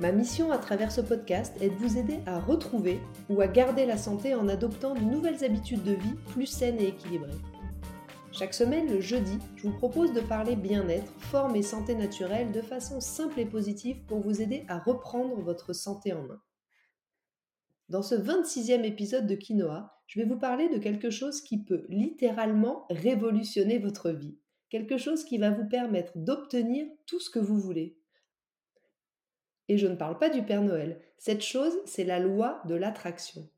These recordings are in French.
Ma mission à travers ce podcast est de vous aider à retrouver ou à garder la santé en adoptant de nouvelles habitudes de vie plus saines et équilibrées. Chaque semaine, le jeudi, je vous propose de parler bien-être, forme et santé naturelle de façon simple et positive pour vous aider à reprendre votre santé en main. Dans ce 26e épisode de Quinoa, je vais vous parler de quelque chose qui peut littéralement révolutionner votre vie. Quelque chose qui va vous permettre d'obtenir tout ce que vous voulez, et je ne parle pas du Père Noël. Cette chose, c'est la loi de l'attraction.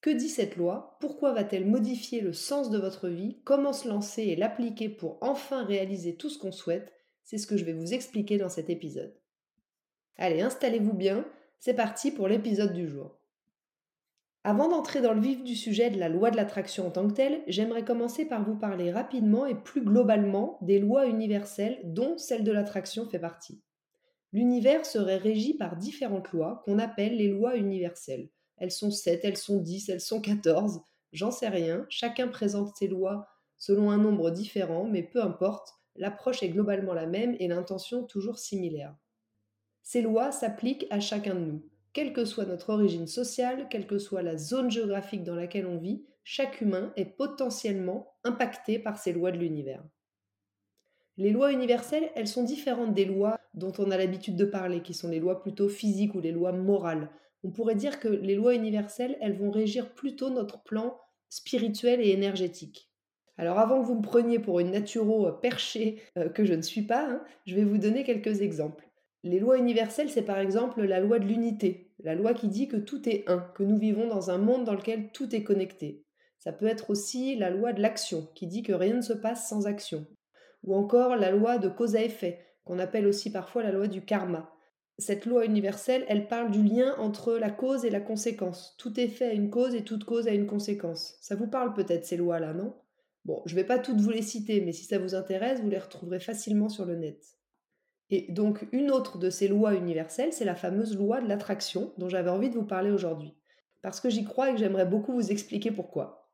Que dit cette loi? Pourquoi va-t-elle modifier le sens de votre vie? Comment se lancer et l'appliquer pour enfin réaliser tout ce qu'on souhaite? C'est ce que je vais vous expliquer dans cet épisode. Allez, installez-vous bien, c'est parti pour l'épisode du jour. Avant d'entrer dans le vif du sujet de la loi de l'attraction en tant que telle, j'aimerais commencer par vous parler rapidement et plus globalement des lois universelles dont celle de l'attraction fait partie l'univers serait régi par différentes lois qu'on appelle les lois universelles. Elles sont 7, elles sont 10, elles sont 14, j'en sais rien, chacun présente ses lois selon un nombre différent, mais peu importe, l'approche est globalement la même et l'intention toujours similaire. Ces lois s'appliquent à chacun de nous. Quelle que soit notre origine sociale, quelle que soit la zone géographique dans laquelle on vit, chaque humain est potentiellement impacté par ces lois de l'univers. Les lois universelles, elles sont différentes des lois dont on a l'habitude de parler, qui sont les lois plutôt physiques ou les lois morales. On pourrait dire que les lois universelles, elles vont régir plutôt notre plan spirituel et énergétique. Alors avant que vous me preniez pour une naturo perchée euh, que je ne suis pas, hein, je vais vous donner quelques exemples. Les lois universelles, c'est par exemple la loi de l'unité, la loi qui dit que tout est un, que nous vivons dans un monde dans lequel tout est connecté. Ça peut être aussi la loi de l'action, qui dit que rien ne se passe sans action ou encore la loi de cause à effet, qu'on appelle aussi parfois la loi du karma. Cette loi universelle, elle parle du lien entre la cause et la conséquence. Tout effet a une cause et toute cause a une conséquence. Ça vous parle peut-être ces lois-là, non? Bon, je ne vais pas toutes vous les citer, mais si ça vous intéresse, vous les retrouverez facilement sur le net. Et donc, une autre de ces lois universelles, c'est la fameuse loi de l'attraction dont j'avais envie de vous parler aujourd'hui. Parce que j'y crois et que j'aimerais beaucoup vous expliquer pourquoi.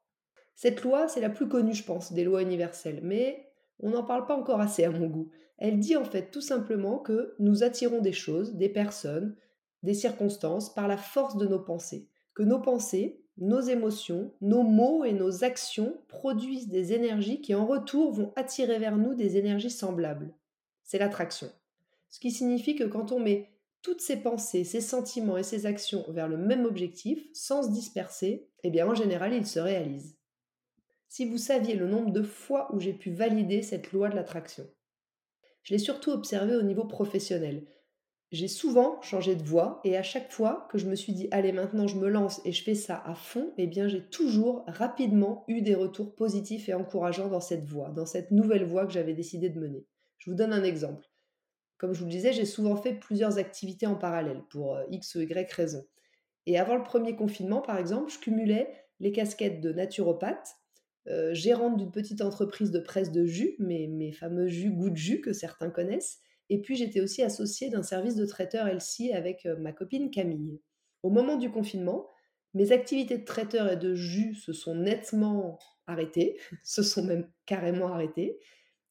Cette loi, c'est la plus connue, je pense, des lois universelles, mais on n'en parle pas encore assez à mon goût. Elle dit en fait tout simplement que nous attirons des choses, des personnes, des circonstances par la force de nos pensées. Que nos pensées, nos émotions, nos mots et nos actions produisent des énergies qui en retour vont attirer vers nous des énergies semblables. C'est l'attraction. Ce qui signifie que quand on met toutes ces pensées, ces sentiments et ces actions vers le même objectif, sans se disperser, eh bien en général, ils se réalisent si vous saviez le nombre de fois où j'ai pu valider cette loi de l'attraction. Je l'ai surtout observé au niveau professionnel. J'ai souvent changé de voie et à chaque fois que je me suis dit allez maintenant je me lance et je fais ça à fond, eh bien j'ai toujours rapidement eu des retours positifs et encourageants dans cette voie, dans cette nouvelle voie que j'avais décidé de mener. Je vous donne un exemple. Comme je vous le disais, j'ai souvent fait plusieurs activités en parallèle pour euh, X ou Y raisons. Et avant le premier confinement, par exemple, je cumulais les casquettes de naturopathe euh, gérante d'une petite entreprise de presse de jus, mes, fameux jus goût de jus que certains connaissent. Et puis j'étais aussi associée d'un service de traiteur LC avec euh, ma copine Camille. Au moment du confinement, mes activités de traiteur et de jus se sont nettement arrêtées, se sont même carrément arrêtées,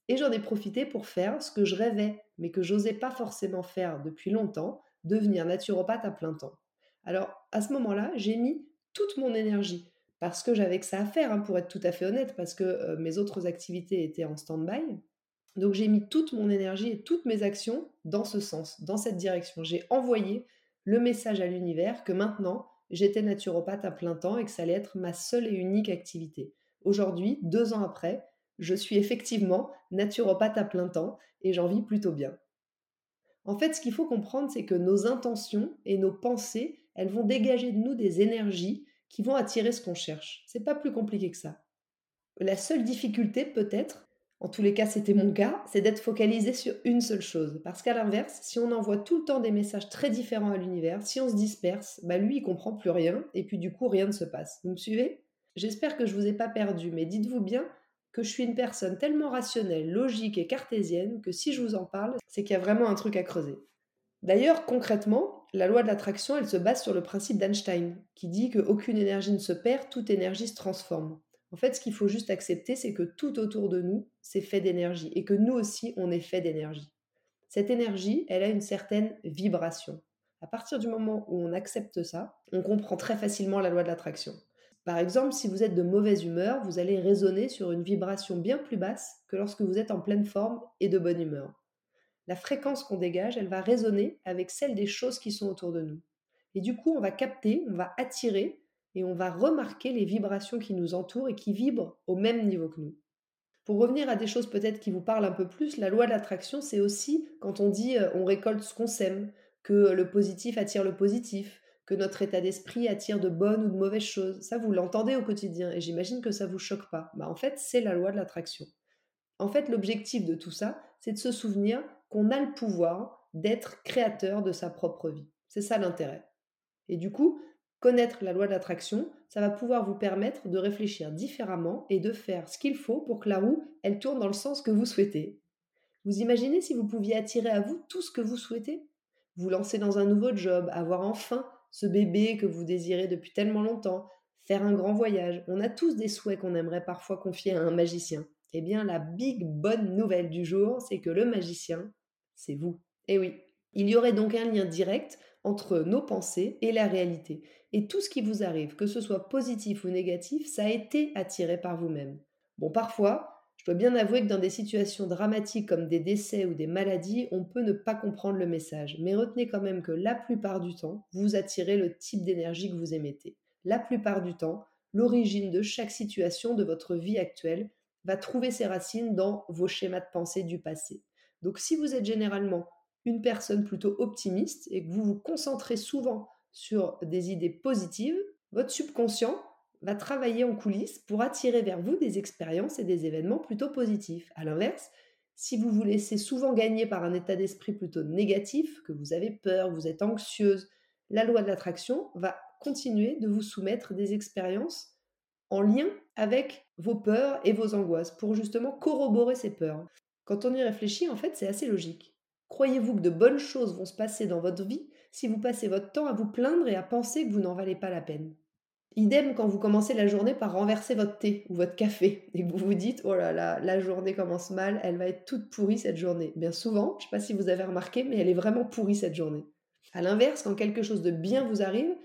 et j'en ai profité pour faire ce que je rêvais, mais que j'osais pas forcément faire depuis longtemps, devenir naturopathe à plein temps. Alors à ce moment-là, j'ai mis toute mon énergie, parce que j'avais que ça à faire, hein, pour être tout à fait honnête, parce que mes autres activités étaient en stand-by. Donc j'ai mis toute mon énergie et toutes mes actions dans ce sens, dans cette direction. J'ai envoyé le message à l'univers que maintenant, j'étais naturopathe à plein temps et que ça allait être ma seule et unique activité. Aujourd'hui, deux ans après, je suis effectivement naturopathe à plein temps et j'en vis plutôt bien. En fait, ce qu'il faut comprendre, c'est que nos intentions et nos pensées, elles vont dégager de nous des énergies qui vont attirer ce qu'on cherche. C'est pas plus compliqué que ça. La seule difficulté, peut-être, en tous les cas c'était mon cas, c'est d'être focalisé sur une seule chose. Parce qu'à l'inverse, si on envoie tout le temps des messages très différents à l'univers, si on se disperse, bah lui il comprend plus rien et puis du coup rien ne se passe. Vous me suivez? J'espère que je vous ai pas perdu, mais dites-vous bien que je suis une personne tellement rationnelle, logique et cartésienne que si je vous en parle, c'est qu'il y a vraiment un truc à creuser. D'ailleurs, concrètement, la loi de l'attraction, elle se base sur le principe d'Einstein, qui dit qu'aucune énergie ne se perd, toute énergie se transforme. En fait, ce qu'il faut juste accepter, c'est que tout autour de nous, c'est fait d'énergie, et que nous aussi, on est fait d'énergie. Cette énergie, elle a une certaine vibration. À partir du moment où on accepte ça, on comprend très facilement la loi de l'attraction. Par exemple, si vous êtes de mauvaise humeur, vous allez résonner sur une vibration bien plus basse que lorsque vous êtes en pleine forme et de bonne humeur. La fréquence qu'on dégage, elle va résonner avec celle des choses qui sont autour de nous. Et du coup, on va capter, on va attirer et on va remarquer les vibrations qui nous entourent et qui vibrent au même niveau que nous. Pour revenir à des choses peut-être qui vous parlent un peu plus, la loi de l'attraction, c'est aussi quand on dit euh, on récolte ce qu'on sème, que le positif attire le positif, que notre état d'esprit attire de bonnes ou de mauvaises choses. Ça, vous l'entendez au quotidien et j'imagine que ça vous choque pas. Bah, en fait, c'est la loi de l'attraction. En fait, l'objectif de tout ça, c'est de se souvenir qu'on a le pouvoir d'être créateur de sa propre vie. C'est ça l'intérêt. Et du coup, connaître la loi de l'attraction, ça va pouvoir vous permettre de réfléchir différemment et de faire ce qu'il faut pour que la roue, elle tourne dans le sens que vous souhaitez. Vous imaginez si vous pouviez attirer à vous tout ce que vous souhaitez? Vous lancer dans un nouveau job, avoir enfin ce bébé que vous désirez depuis tellement longtemps, faire un grand voyage. On a tous des souhaits qu'on aimerait parfois confier à un magicien. Eh bien, la big bonne nouvelle du jour, c'est que le magicien, c'est vous. Eh oui, il y aurait donc un lien direct entre nos pensées et la réalité. Et tout ce qui vous arrive, que ce soit positif ou négatif, ça a été attiré par vous-même. Bon, parfois, je dois bien avouer que dans des situations dramatiques comme des décès ou des maladies, on peut ne pas comprendre le message. Mais retenez quand même que la plupart du temps, vous attirez le type d'énergie que vous émettez. La plupart du temps, l'origine de chaque situation de votre vie actuelle va trouver ses racines dans vos schémas de pensée du passé. Donc si vous êtes généralement une personne plutôt optimiste et que vous vous concentrez souvent sur des idées positives, votre subconscient va travailler en coulisses pour attirer vers vous des expériences et des événements plutôt positifs. À l'inverse, si vous vous laissez souvent gagner par un état d'esprit plutôt négatif, que vous avez peur, vous êtes anxieuse, la loi de l'attraction va continuer de vous soumettre des expériences en lien avec vos peurs et vos angoisses pour justement corroborer ces peurs. Quand on y réfléchit, en fait, c'est assez logique. Croyez-vous que de bonnes choses vont se passer dans votre vie si vous passez votre temps à vous plaindre et à penser que vous n'en valez pas la peine? Idem quand vous commencez la journée par renverser votre thé ou votre café et que vous vous dites oh là là, la journée commence mal, elle va être toute pourrie cette journée. Bien souvent, je ne sais pas si vous avez remarqué, mais elle est vraiment pourrie cette journée. À l'inverse, quand quelque chose de bien vous arrive,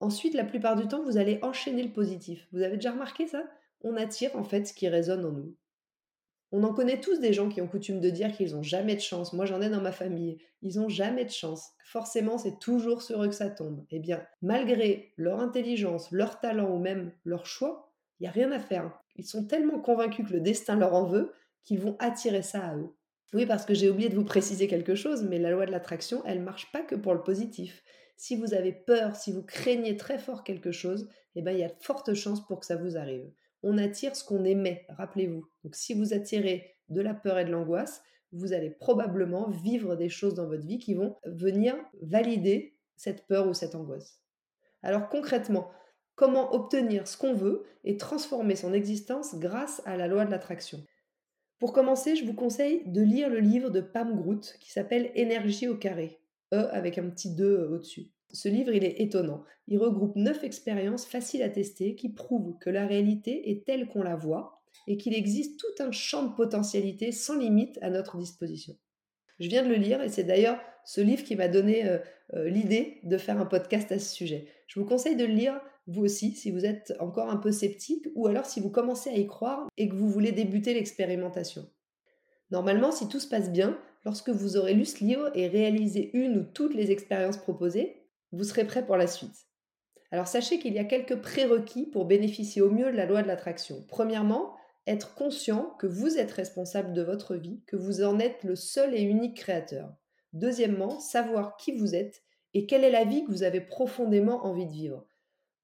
ensuite la plupart du temps vous allez enchaîner le positif. Vous avez déjà remarqué ça? On attire en fait ce qui résonne en nous. On en connaît tous des gens qui ont coutume de dire qu'ils n'ont jamais de chance. Moi, j'en ai dans ma famille. Ils n'ont jamais de chance. Forcément, c'est toujours sur eux que ça tombe. Eh bien, malgré leur intelligence, leur talent ou même leur choix, il n'y a rien à faire. Ils sont tellement convaincus que le destin leur en veut qu'ils vont attirer ça à eux. Oui, parce que j'ai oublié de vous préciser quelque chose, mais la loi de l'attraction, elle marche pas que pour le positif. Si vous avez peur, si vous craignez très fort quelque chose, eh bien, il y a de fortes chances pour que ça vous arrive on attire ce qu'on émet, rappelez-vous. Donc si vous attirez de la peur et de l'angoisse, vous allez probablement vivre des choses dans votre vie qui vont venir valider cette peur ou cette angoisse. Alors concrètement, comment obtenir ce qu'on veut et transformer son existence grâce à la loi de l'attraction? Pour commencer, je vous conseille de lire le livre de Pam Groot qui s'appelle Énergie au carré, E avec un petit 2 au-dessus. Ce livre, il est étonnant. Il regroupe neuf expériences faciles à tester qui prouvent que la réalité est telle qu'on la voit et qu'il existe tout un champ de potentialités sans limite à notre disposition. Je viens de le lire et c'est d'ailleurs ce livre qui m'a donné euh, euh, l'idée de faire un podcast à ce sujet. Je vous conseille de le lire vous aussi si vous êtes encore un peu sceptique ou alors si vous commencez à y croire et que vous voulez débuter l'expérimentation. Normalement, si tout se passe bien, lorsque vous aurez lu ce livre et réalisé une ou toutes les expériences proposées, vous serez prêt pour la suite. Alors sachez qu'il y a quelques prérequis pour bénéficier au mieux de la loi de l'attraction. Premièrement, être conscient que vous êtes responsable de votre vie, que vous en êtes le seul et unique créateur. Deuxièmement, savoir qui vous êtes et quelle est la vie que vous avez profondément envie de vivre.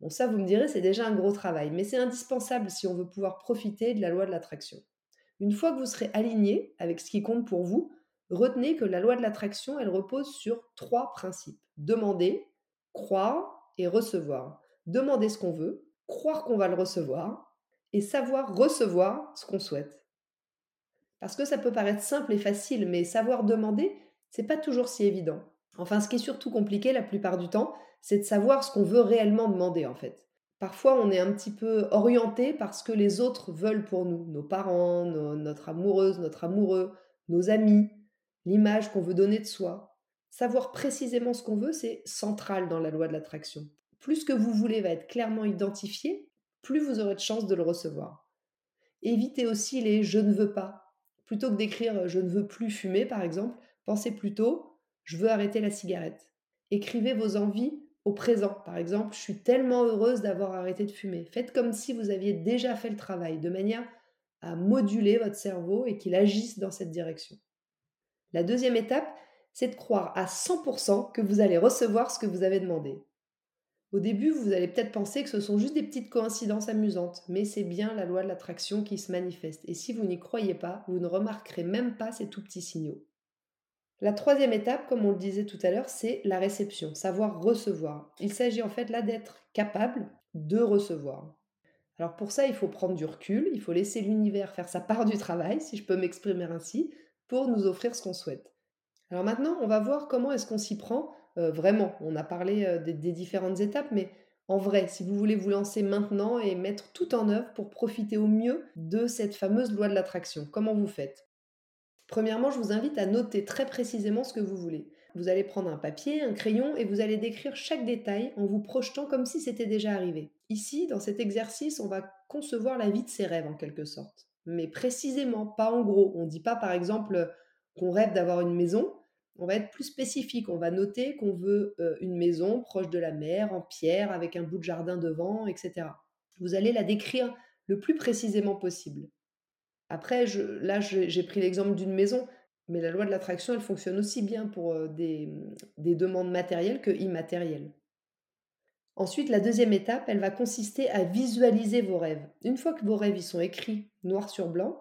Bon, ça, vous me direz, c'est déjà un gros travail, mais c'est indispensable si on veut pouvoir profiter de la loi de l'attraction. Une fois que vous serez aligné avec ce qui compte pour vous, retenez que la loi de l'attraction, elle repose sur trois principes. Demander, croire et recevoir. Demander ce qu'on veut, croire qu'on va le recevoir et savoir recevoir ce qu'on souhaite. Parce que ça peut paraître simple et facile, mais savoir demander, c'est pas toujours si évident. Enfin, ce qui est surtout compliqué la plupart du temps, c'est de savoir ce qu'on veut réellement demander en fait. Parfois, on est un petit peu orienté par ce que les autres veulent pour nous, nos parents, notre amoureuse, notre amoureux, nos amis, l'image qu'on veut donner de soi. Savoir précisément ce qu'on veut, c'est central dans la loi de l'attraction. Plus ce que vous voulez va être clairement identifié, plus vous aurez de chances de le recevoir. Évitez aussi les je ne veux pas. Plutôt que d'écrire je ne veux plus fumer, par exemple, pensez plutôt je veux arrêter la cigarette. Écrivez vos envies au présent. Par exemple, je suis tellement heureuse d'avoir arrêté de fumer. Faites comme si vous aviez déjà fait le travail, de manière à moduler votre cerveau et qu'il agisse dans cette direction. La deuxième étape, c'est de croire à 100% que vous allez recevoir ce que vous avez demandé. Au début, vous allez peut-être penser que ce sont juste des petites coïncidences amusantes, mais c'est bien la loi de l'attraction qui se manifeste. Et si vous n'y croyez pas, vous ne remarquerez même pas ces tout petits signaux. La troisième étape, comme on le disait tout à l'heure, c'est la réception, savoir recevoir. Il s'agit en fait là d'être capable de recevoir. Alors pour ça, il faut prendre du recul, il faut laisser l'univers faire sa part du travail, si je peux m'exprimer ainsi, pour nous offrir ce qu'on souhaite. Alors maintenant, on va voir comment est-ce qu'on s'y prend euh, vraiment. On a parlé euh, des, des différentes étapes, mais en vrai, si vous voulez vous lancer maintenant et mettre tout en œuvre pour profiter au mieux de cette fameuse loi de l'attraction, comment vous faites? Premièrement, je vous invite à noter très précisément ce que vous voulez. Vous allez prendre un papier, un crayon et vous allez décrire chaque détail en vous projetant comme si c'était déjà arrivé. Ici, dans cet exercice, on va concevoir la vie de ses rêves en quelque sorte. Mais précisément, pas en gros. On ne dit pas par exemple qu'on rêve d'avoir une maison. On va être plus spécifique. On va noter qu'on veut euh, une maison proche de la mer, en pierre, avec un bout de jardin devant, etc. Vous allez la décrire le plus précisément possible. Après, là, j'ai pris l'exemple d'une maison, mais la loi de l'attraction, elle fonctionne aussi bien pour euh, des, des demandes matérielles que immatérielles. Ensuite, la deuxième étape, elle va consister à visualiser vos rêves. Une fois que vos rêves y sont écrits noir sur blanc,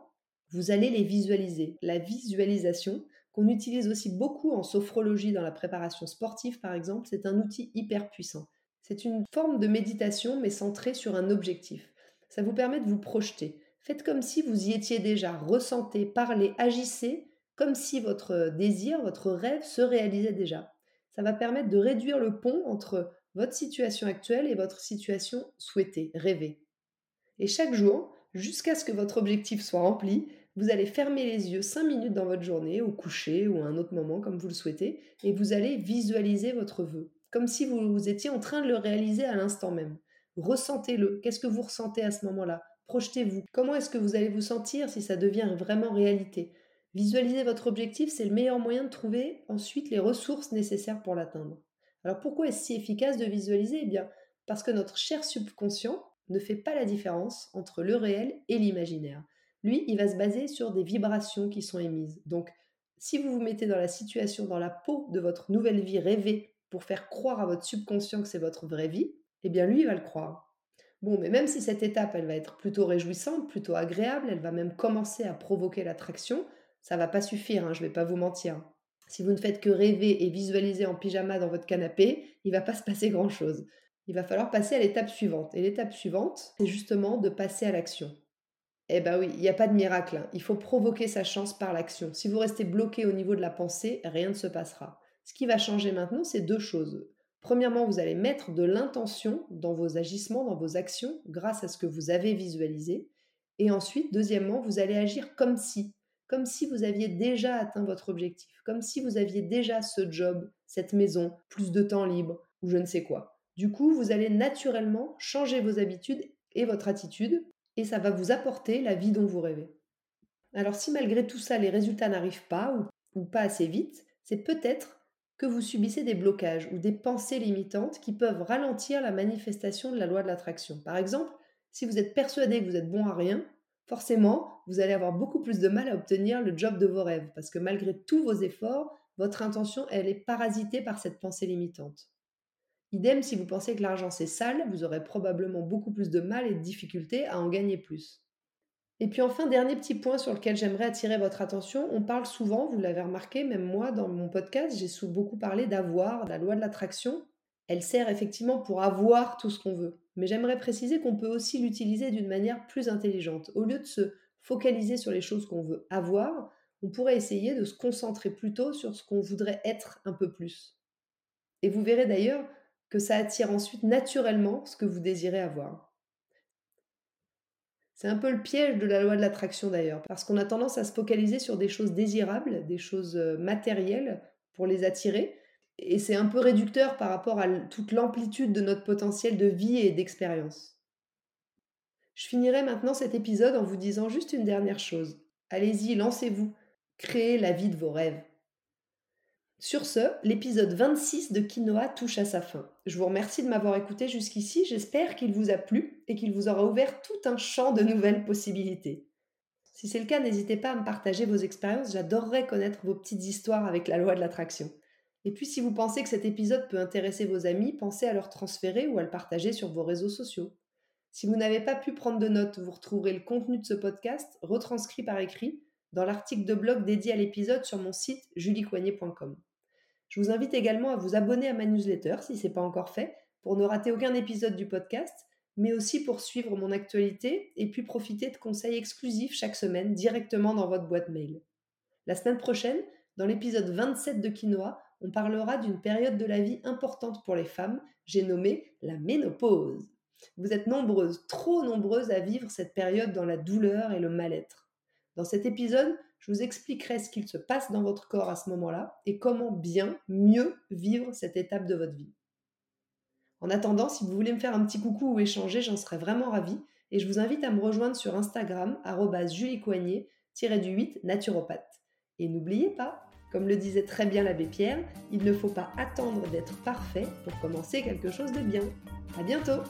vous allez les visualiser. La visualisation, qu'on utilise aussi beaucoup en sophrologie dans la préparation sportive par exemple, c'est un outil hyper puissant. C'est une forme de méditation mais centrée sur un objectif. Ça vous permet de vous projeter. Faites comme si vous y étiez déjà, ressentez, parlez, agissez, comme si votre désir, votre rêve se réalisait déjà. Ça va permettre de réduire le pont entre votre situation actuelle et votre situation souhaitée, rêvée. Et chaque jour, jusqu'à ce que votre objectif soit rempli, vous allez fermer les yeux 5 minutes dans votre journée, au coucher ou à un autre moment comme vous le souhaitez, et vous allez visualiser votre vœu, comme si vous, étiez en train de le réaliser à l'instant même. Ressentez-le. Qu'est-ce que vous ressentez à ce moment-là? Projetez-vous. Comment est-ce que vous allez vous sentir si ça devient vraiment réalité? Visualiser votre objectif, c'est le meilleur moyen de trouver ensuite les ressources nécessaires pour l'atteindre. Alors pourquoi est-ce si efficace de visualiser? Eh bien, parce que notre cher subconscient ne fait pas la différence entre le réel et l'imaginaire. Lui, il va se baser sur des vibrations qui sont émises. Donc, si vous vous mettez dans la situation, dans la peau de votre nouvelle vie rêvée pour faire croire à votre subconscient que c'est votre vraie vie, eh bien lui, il va le croire. Bon, mais même si cette étape, elle va être plutôt réjouissante, plutôt agréable, elle va même commencer à provoquer l'attraction, ça va pas suffire, hein, je vais pas vous mentir. Si vous ne faites que rêver et visualiser en pyjama dans votre canapé, il va pas se passer grand-chose. Il va falloir passer à l'étape suivante. Et l'étape suivante, c'est justement de passer à l'action. Eh ben oui, il n'y a pas de miracle. Hein. Il faut provoquer sa chance par l'action. Si vous restez bloqué au niveau de la pensée, rien ne se passera. Ce qui va changer maintenant, c'est deux choses. Premièrement, vous allez mettre de l'intention dans vos agissements, dans vos actions, grâce à ce que vous avez visualisé. Et ensuite, deuxièmement, vous allez agir comme si, comme si vous aviez déjà atteint votre objectif, comme si vous aviez déjà ce job, cette maison, plus de temps libre, ou je ne sais quoi. Du coup, vous allez naturellement changer vos habitudes et votre attitude, et ça va vous apporter la vie dont vous rêvez. Alors si malgré tout ça, les résultats n'arrivent pas, ou, pas assez vite, c'est peut-être que vous subissez des blocages ou des pensées limitantes qui peuvent ralentir la manifestation de la loi de l'attraction. Par exemple, si vous êtes persuadé que vous êtes bon à rien, forcément, vous allez avoir beaucoup plus de mal à obtenir le job de vos rêves, parce que malgré tous vos efforts, votre intention, elle est parasitée par cette pensée limitante. Idem, si vous pensez que l'argent c'est sale, vous aurez probablement beaucoup plus de mal et de difficultés à en gagner plus. Et puis enfin, dernier petit point sur lequel j'aimerais attirer votre attention, on parle souvent, vous l'avez remarqué, même moi dans mon podcast, j'ai beaucoup parlé d'avoir, la loi de l'attraction. Elle sert effectivement pour avoir tout ce qu'on veut. mais j'aimerais préciser qu'on peut aussi l'utiliser d'une manière plus intelligente. Au lieu de se focaliser sur les choses qu'on veut avoir, on pourrait essayer de se concentrer plutôt sur ce qu'on voudrait être un peu plus. Et vous verrez d'ailleurs que ça attire ensuite naturellement ce que vous désirez avoir. C'est un peu le piège de la loi de l'attraction d'ailleurs, parce qu'on a tendance à se focaliser sur des choses désirables, des choses euh, matérielles pour les attirer, et c'est un peu réducteur par rapport à toute l'amplitude de notre potentiel de vie et d'expérience. Je finirai maintenant cet épisode en vous disant juste une dernière chose. Allez-y, lancez-vous, créez la vie de vos rêves. Sur ce, l'épisode 26 de Quinoa touche à sa fin. Je vous remercie de m'avoir écouté jusqu'ici, j'espère qu'il vous a plu et qu'il vous aura ouvert tout un champ de nouvelles possibilités. Si c'est le cas, n'hésitez pas à me partager vos expériences, j'adorerais connaître vos petites histoires avec la loi de l'attraction. Et puis si vous pensez que cet épisode peut intéresser vos amis, pensez à leur transférer ou à le partager sur vos réseaux sociaux. Si vous n'avez pas pu prendre de notes, vous retrouverez le contenu de ce podcast retranscrit par écrit dans l'article de blog dédié à l'épisode sur mon site juliecoignet.com. Je vous invite également à vous abonner à ma newsletter si ce n'est pas encore fait, pour ne rater aucun épisode du podcast, mais aussi pour suivre mon actualité et puis profiter de conseils exclusifs chaque semaine directement dans votre boîte mail. La semaine prochaine, dans l'épisode 27 de Quinoa, on parlera d'une période de la vie importante pour les femmes, j'ai nommé la ménopause. Vous êtes nombreuses, trop nombreuses à vivre cette période dans la douleur et le mal-être. Dans cet épisode, je vous expliquerai ce qu'il se passe dans votre corps à ce moment-là et comment bien, mieux vivre cette étape de votre vie. En attendant, si vous voulez me faire un petit coucou ou échanger, j'en serais vraiment ravie et je vous invite à me rejoindre sur Instagram, juliecoignet-du8 naturopathe. Et n'oubliez pas, comme le disait très bien l'abbé Pierre, il ne faut pas attendre d'être parfait pour commencer quelque chose de bien. À bientôt!